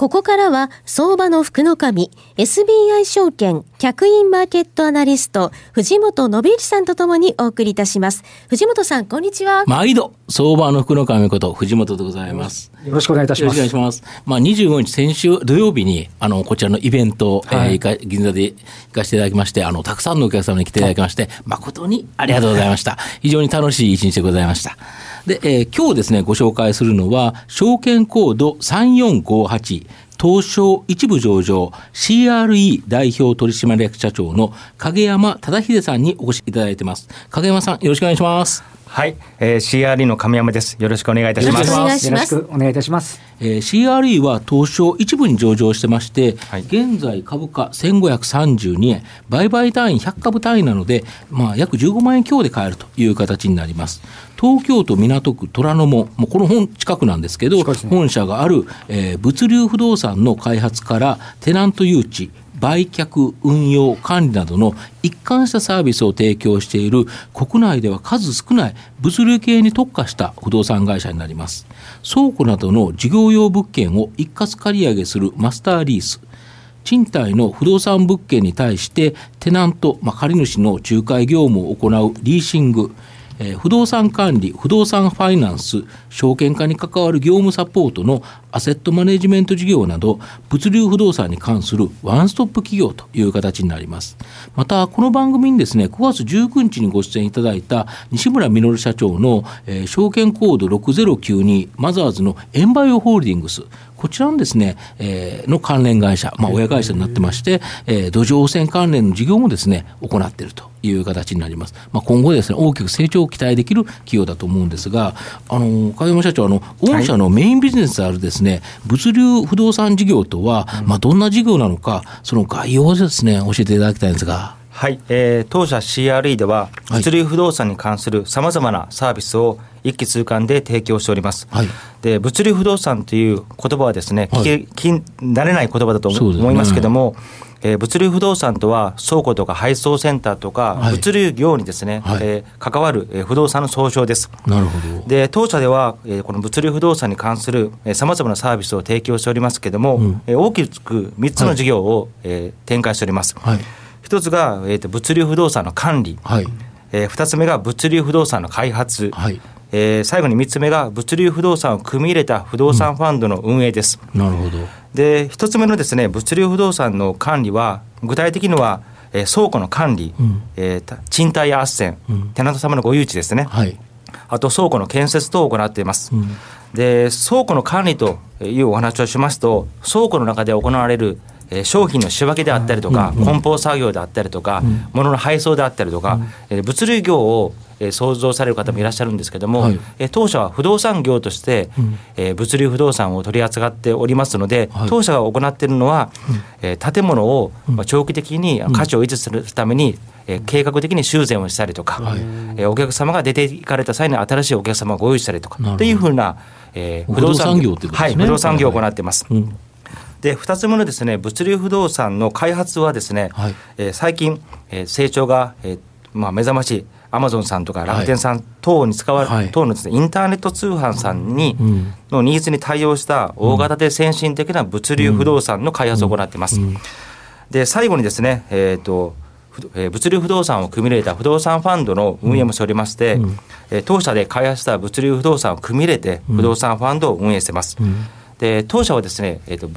ここからは相場の福の神 SBI 証券客員マーケットアナリスト藤本信之さんとともにお送りいたします。藤本さんこんにちは。毎度相場の福の神こと藤本でございます。よろしくお願いいたします。よろしくお願いします。まあ25日先週土曜日にあのこちらのイベント、はい、えー、銀座で行かせていただきましてあのたくさんのお客様に来ていただきまして、誠にありがとうございました。非常に楽しい一日でございました。で、えー、今日ですね、ご紹介するのは、証券コード3458、東証一部上場 CRE 代表取締役社長の影山忠秀さんにお越しいただいてます。影山さん、よろしくお願いします。はい、えー、CRE の亀山です。よろしくお願いいたします。よろしくお願いいたします。えー、CRE は東証一部に上場してまして、はい、現在株価1532円、売買単位100株単位なので、まあ、約15万円強で買えるという形になります。東京都港区虎ノ門、もうこの本近くなんですけど、ね、本社がある、えー、物流不動産の開発からテナント誘致、売却、運用、管理などの一貫したサービスを提供している国内では数少ない物流系に特化した不動産会社になります。倉庫などの事業用物件を一括借り上げするマスターリース。賃貸の不動産物件に対してテナント、まあ、借り主の仲介業務を行うリーシング、えー、不動産管理、不動産ファイナンス、証券化に関わる業務サポートのアセットマネジメント事業など、物流不動産に関するワンストップ企業という形になります。また、この番組にですね、9月19日にご出演いただいた西村稔社長の、えー、証券コード6092マザーズのエンバイオホールディングス、こちらのですね、えー、の関連会社、まあ、親会社になってまして、えー、土壌汚染関連の事業もですね、行っているという形になります。まあ、今後ですね、大きく成長を期待できる企業だと思うんですが、あの、影山社長、あの、御社のメインビジネスであるですね、物流不動産事業とは、まあ、どんな事業なのか、その概要をですね、教えていただきたいんですが。はい、えー、当社 CRE では、物流不動産に関するさまざまなサービスを一気通貫で提供しております。はい、で物流不動産という言葉はですね、はい、聞き慣れない言葉だと思いますけども、えー、物流不動産とは倉庫とか配送センターとか、物流業にですね、はい、えー、関わる、えー、不動産の総称です。なるほど。で当社では、えー、この物流不動産に関するさまざまなサービスを提供しておりますけれども、うん、えー、大きく3つの事業を、はい、えー、展開しております。はい一つが、えーと、物流不動産の管理、はい。えー、2つ目が物流不動産の開発、はい。えー、最後に3つ目が物流不動産を組み入れた不動産ファンドの運営です。うん、なるほど。で1つ目のですね物流不動産の管理は具体的には、えー、倉庫の管理、うん、えー、賃貸や斡旋、うん、テナント様のご誘致ですね、はい、あと倉庫の建設等を行っています。うん、で倉庫の管理というお話をしますと倉庫の中で行われるえ商品の仕分けであったりとか、梱包作業であったりとか、物の配送であったりとか、え物流業をえ想像される方もいらっしゃるんですけども、はい、え当社は不動産業として、うん、え物流不動産を取り扱っておりますので、はい、当社が行っているのは、うん、え建物を、ま長期的に価値を維持するために、え計画的に修繕をしたりとか、はい、えお客様が出ていかれた際に新しいお客様をご用意したりとかというふうな、えー、不動産業。はい、不動産業を行っています。うんで2つ目のですね物流不動産の開発はですね、はい、えー、最近、えー、成長が、えーまあ、目覚ましいアマゾンさんとか楽天さん等に使われ、はい、等のです、ね、インターネット通販さんに、うん、のニーズに対応した大型で先進的な物流不動産の開発を行っています。うん。うん、で最後にですね、えーとえー、物流不動産を組み入れた不動産ファンドの運営もしておりまして、えー、当社で開発した物流不動産を組み入れて不動産ファンドを運営しています。で当社はですね、えーと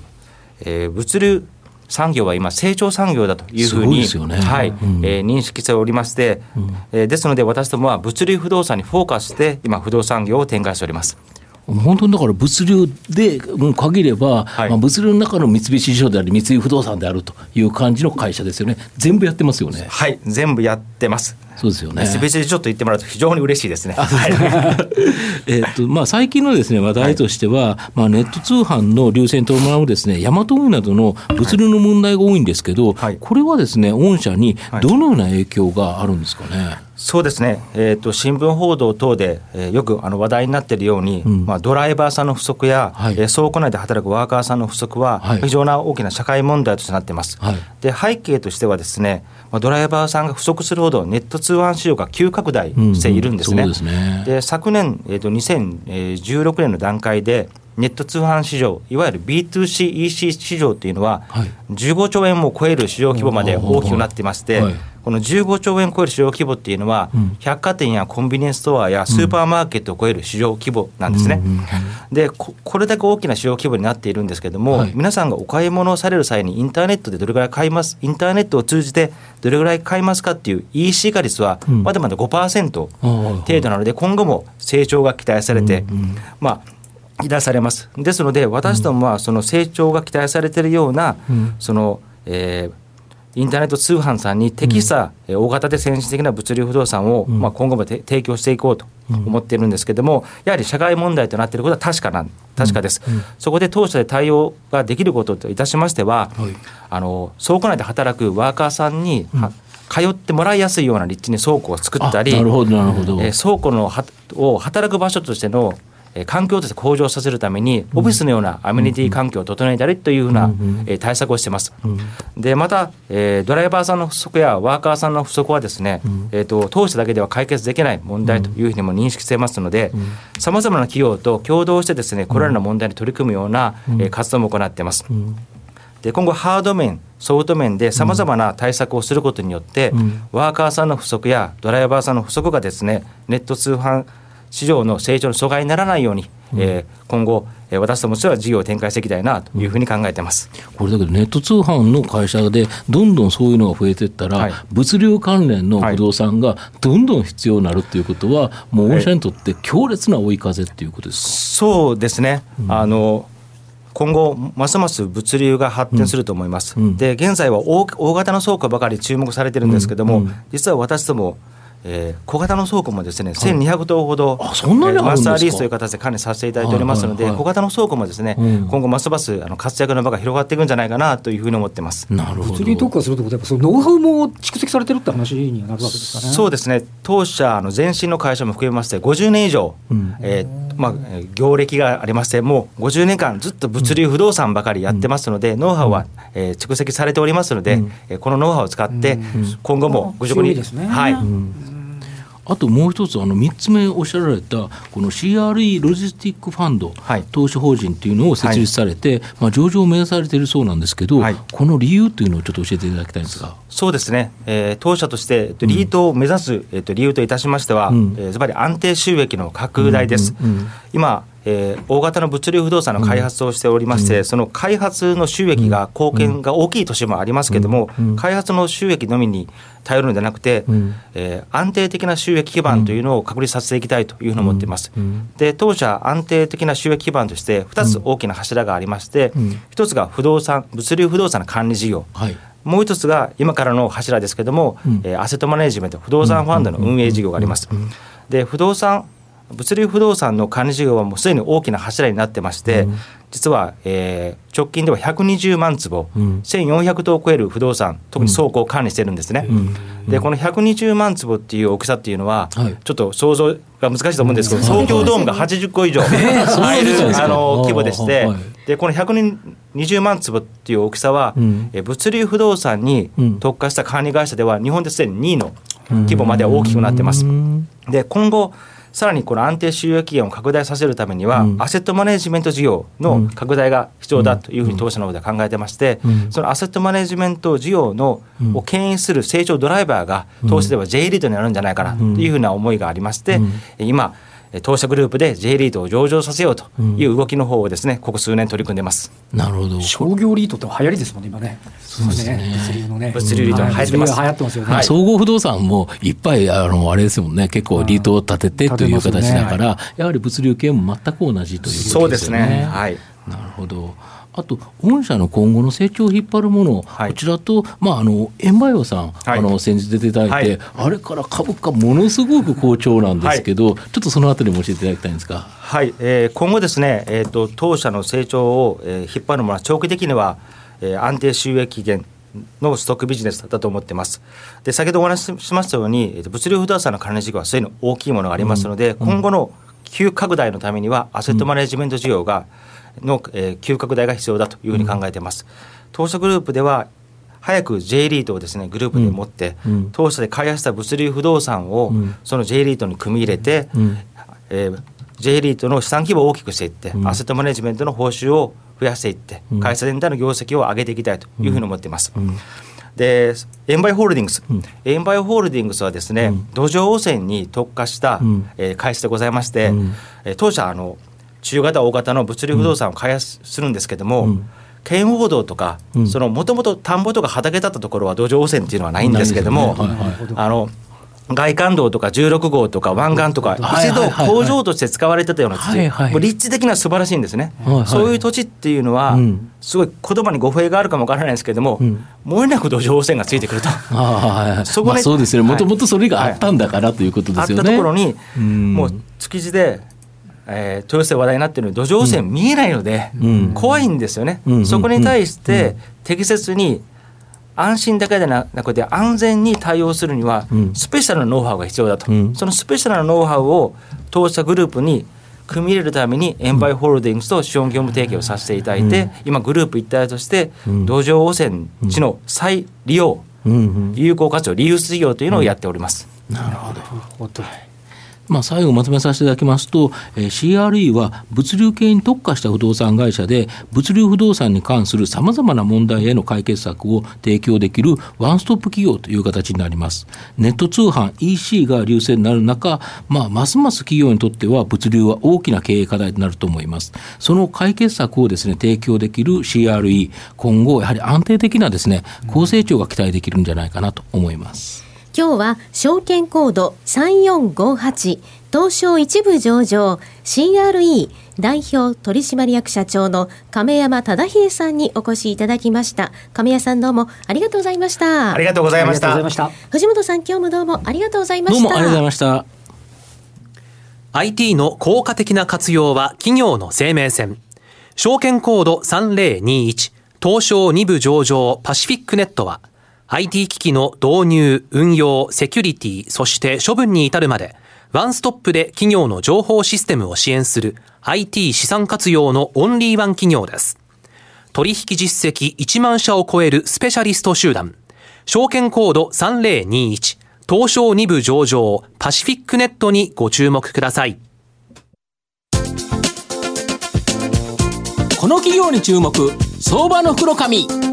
えー、物流産業は今、成長産業だというふうに、ね、はい、うん、えー、認識しておりまして、うん、えー、ですので、私どもは物流不動産にフォーカスして、今、不動産業を展開しております。本当にだから物流で限れば、はい、まあ、物流の中の三菱地所であり三井不動産であるという感じの会社ですよね。全部やってますよね。はい。全部やってます。そうですよね。別にちょっと言ってもらうと非常に嬉しいですね。はい、えっとまあ最近のですね話題としては、はい、まあネット通販の流線と伴うですねヤマト運輸などの物流の問題が多いんですけど、はい、これはですね御社にどのような影響があるんですかね？そうですね、えーと、新聞報道等で、えー、よくあの話題になっているように、うん、まあ、ドライバーさんの不足や、はい、えー、倉庫内で働くワーカーさんの不足は、非常な大きな社会問題としてなっています。はい、で背景としてはですね、まあ、ドライバーさんが不足するほどネット通販市場が急拡大しているんですね。うんうん、で、ね、昨年、えーと、2016年の段階でネット通販市場、いわゆる B2C、EC 市場というのは、15兆円も超える市場規模まで大きくなっていまして、この15兆円超える市場規模っていうのは、百貨店やコンビニエンスストアやスーパーマーケットを超える市場規模なんですね。でこ、これだけ大きな市場規模になっているんですけれども、はい、皆さんがお買い物をされる際に、インターネットでどれぐらい買います、インターネットを通じてどれぐらい買いますかっていう EC 化率は、まだまだ5%程度なので、今後も成長が期待されて、まあ、いらされます。ですので、私どもはその成長が期待されているような、その、えー、インターネット通販さんに適した、うん、大型で先進的な物流不動産を、うん、まあ、今後も提供していこうと思っているんですけれども、やはり社会問題となっていることは確かな確かです、うん、そこで当社で対応ができることといたしましては、はい、あの倉庫内で働くワーカーさんに、通ってもらいやすいような立地に倉庫を作ったり、えー、倉庫のはを働く場所としての環境として向上させるために、オフィスのようなアメニティ環境を整えたりというふうな、え対策をしてます。でまた、えドライバーさんの不足やワーカーさんの不足はですね、えーと、当社だけでは解決できない問題というふうにも認識していますのでさまざまな企業と共同してですねこれらの問題に取り組むような、え活動も行っています。で今後ハード面ソフト面でさまざまな対策をすることによって、うん、ワーカーさんの不足やドライバーさんの不足がですねネット通販市場の成長の阻害にならないように、うん、えー、今後、えー、私どもとしては事業を展開していきたいなというふうに考えてます、うん、これだけど、ネット通販の会社でどんどんそういうのが増えていったら、はい、物流関連の不動産がどんどん必要になるということは、はい、もう御社にとって強烈な追い風っていうことですか、そうですね。うん、あの今後、ますます物流が発展すると思います。うん、で現在は大大型の倉庫ばかり注目されてるんですけども、実は私どもえー、小型の倉庫もですね、1200棟ほど、あそんなにマスターリースという形で管理させていただいておりますので、小型の倉庫もですね、今後ますますあの活躍の場が広がっていくんじゃないかなというふうに思ってます。なるほど。物流特化するということは、そのノウハウも蓄積されてるって話になるわけですかね。そうですね。当社の前身の会社も含めまして50年以上、うん、えー、まあ業歴がありまして、もう50年間ずっと物流不動産ばかりやってますので、うん、ノウハウは、えー、蓄積されておりますので、うん、このノウハウを使って今後もご職に、ね、はい。あともう一つあの3つ目おっしゃられたこの CRE ロジスティックファンド、はい、投資法人というのを設立されて、はい、まあ、上場を目指されているそうなんですけど、はい、この理由というのをちょっと教えていただきたいんですが。そうですね、えー、当社として、リートを目指す、えー、と理由といたしましては、うん、えー、ずばり安定収益の拡大です。うんうんうん、今えー、大型の物流不動産の開発をしておりまして、うん、その開発の収益が貢献が大きい年もありますけれども、うん。うん、開発の収益のみに頼るのではなくて、うん、えー、安定的な収益基盤というのを確立させていきたいというふうに思っています。で当社安定的な収益基盤として2つ大きな柱がありまして、うん、1つが不動産物流不動産の管理事業、はい。もう一つが今からの柱ですけれども、うん、えー、アセットマネジメント不動産ファンドの運営事業があります。で不動産物流不動産の管理事業はもうすでに大きな柱になってまして、うん、実は、えー、直近では120万坪、うん、1400棟を超える不動産特に倉庫を管理してるんですね。うん、でこの120万坪っていう大きさっていうのは、はい、ちょっと想像が難しいと思うんですけど、東京ドームが80個以上入る、えー、あの規模でして、でこの120万坪っていう大きさは、うん、え物流不動産に特化した管理会社では日本ですでに2位の規模まで大きくなってます。で今後さらにこの安定収益源を拡大させるためには、うん、アセットマネジメント事業の拡大が必要だというふうに当社の方では考えてまして、うん、そのアセットマネジメント事業の、を牽引する成長ドライバーが当社では J リードになるんじゃないかなというふうな思いがありまして、今当社グループで J リートを上場させようという動きの方をですね、ここ数年取り組んでます。なるほど。商業リートって流行りですもんね、今ね。そうですね。物流のね。物流リート流行ってます。流行ってますよね。総合不動産もいっぱい、あの、あれですもんね、結構リートを立ててという形だから、やはり物流系も全く同じということですね。そうですね。はい。なるほど。あと御社の今後の成長を引っ張るもの、はい、こちらと、まあ、あの円バイオさん、はい、あの先日出ていただいて、はい、あれから株価ものすごく好調なんですけど、ちょっとそのあたりも教えていただきたいんですか？はい、えー、今後ですね、えーと、当社の成長を、えー、引っ張るものは長期的には、えー、安定収益源のストックビジネスだと思ってます。で先ほどお話ししましたように物流不動産の関連事業はそういうの大きいものがありますので、うん、今後の急拡大のためにはアセットマネジメント事業が、の、えー、急拡大が必要だというふうに考えています。当社グループでは早く J リートをですねグループで持って、うん、当社で開発した物流不動産を、うん、その J リートに組み入れて、うん、えー、J リートの資産規模を大きくしていって、アセットマネジメントの報酬を増やしていって、会社全体の業績を上げていきたいというふうに思っています。でエンバイホールディングス、うん、エンバイホールディングスはですね、うん、土壌汚染に特化した、うん、えー、会社でございまして、うん、えー、当社あの中型大型の物流不動産を開発するんですけども、圏央道とか、そのもともと田んぼとか畑だったところは土壌汚染っていうのはないんですけども、あの外環道とか16号とか湾岸とか一度工場として使われてたような土地、もう立地的には素晴らしいんですね、はいはい、そういう土地っていうのは、すごい言葉に語弊があるかもわからないですけれども、うん、もれなく土壌汚染がついてくると、そこまあ、そうですね。もともとそれがあったんだから、ということですよね。あったところに、もう築地でえー、豊洲で話題になっている土壌汚染見えないので、うん、怖いんですよね、うん、そこに対して適切に安心だけでなくて安全に対応するにはスペシャルなノウハウが必要だと、うん、そのスペシャルなノウハウを当社グループに組み入れるためにエンバイ・ホールディングスと資本業務提携をさせていただいて、うん、今グループ一体として土壌汚染地の再利用、有効活用リユース事業というのをやっております。なるほどまあ、最後まとめさせていただきますと、えー、CRE は物流系に特化した不動産会社で、物流不動産に関するさまざまな問題への解決策を提供できるワンストップ企業という形になります。ネット通販 EC が流星になる中、まあ、ますます企業にとっては物流は大きな経営課題となると思います。その解決策をですね、提供できる CRE、今後、やはり安定的なですね、高成長が期待できるんじゃないかなと思います。今日は証券コード3458東証一部上場 CRE 代表取締役社長の亀山忠秀さんにお越しいただきました。亀山さんどうもありがとうございました。ありがとうございました。藤本さん今日もどうもありがとうございました。どうもありがとうございました。IT の効果的な活用は企業の生命線。証券コード3021東証2部上場パシフィックネットは IT 機器の導入、運用、セキュリティ、そして処分に至るまで、ワンストップで企業の情報システムを支援する IT 資産活用のオンリーワン企業です。取引実績1万社を超えるスペシャリスト集団、証券コード3021、東証2部上場、パシフィックネットにご注目ください。この企業に注目、相場の袋紙。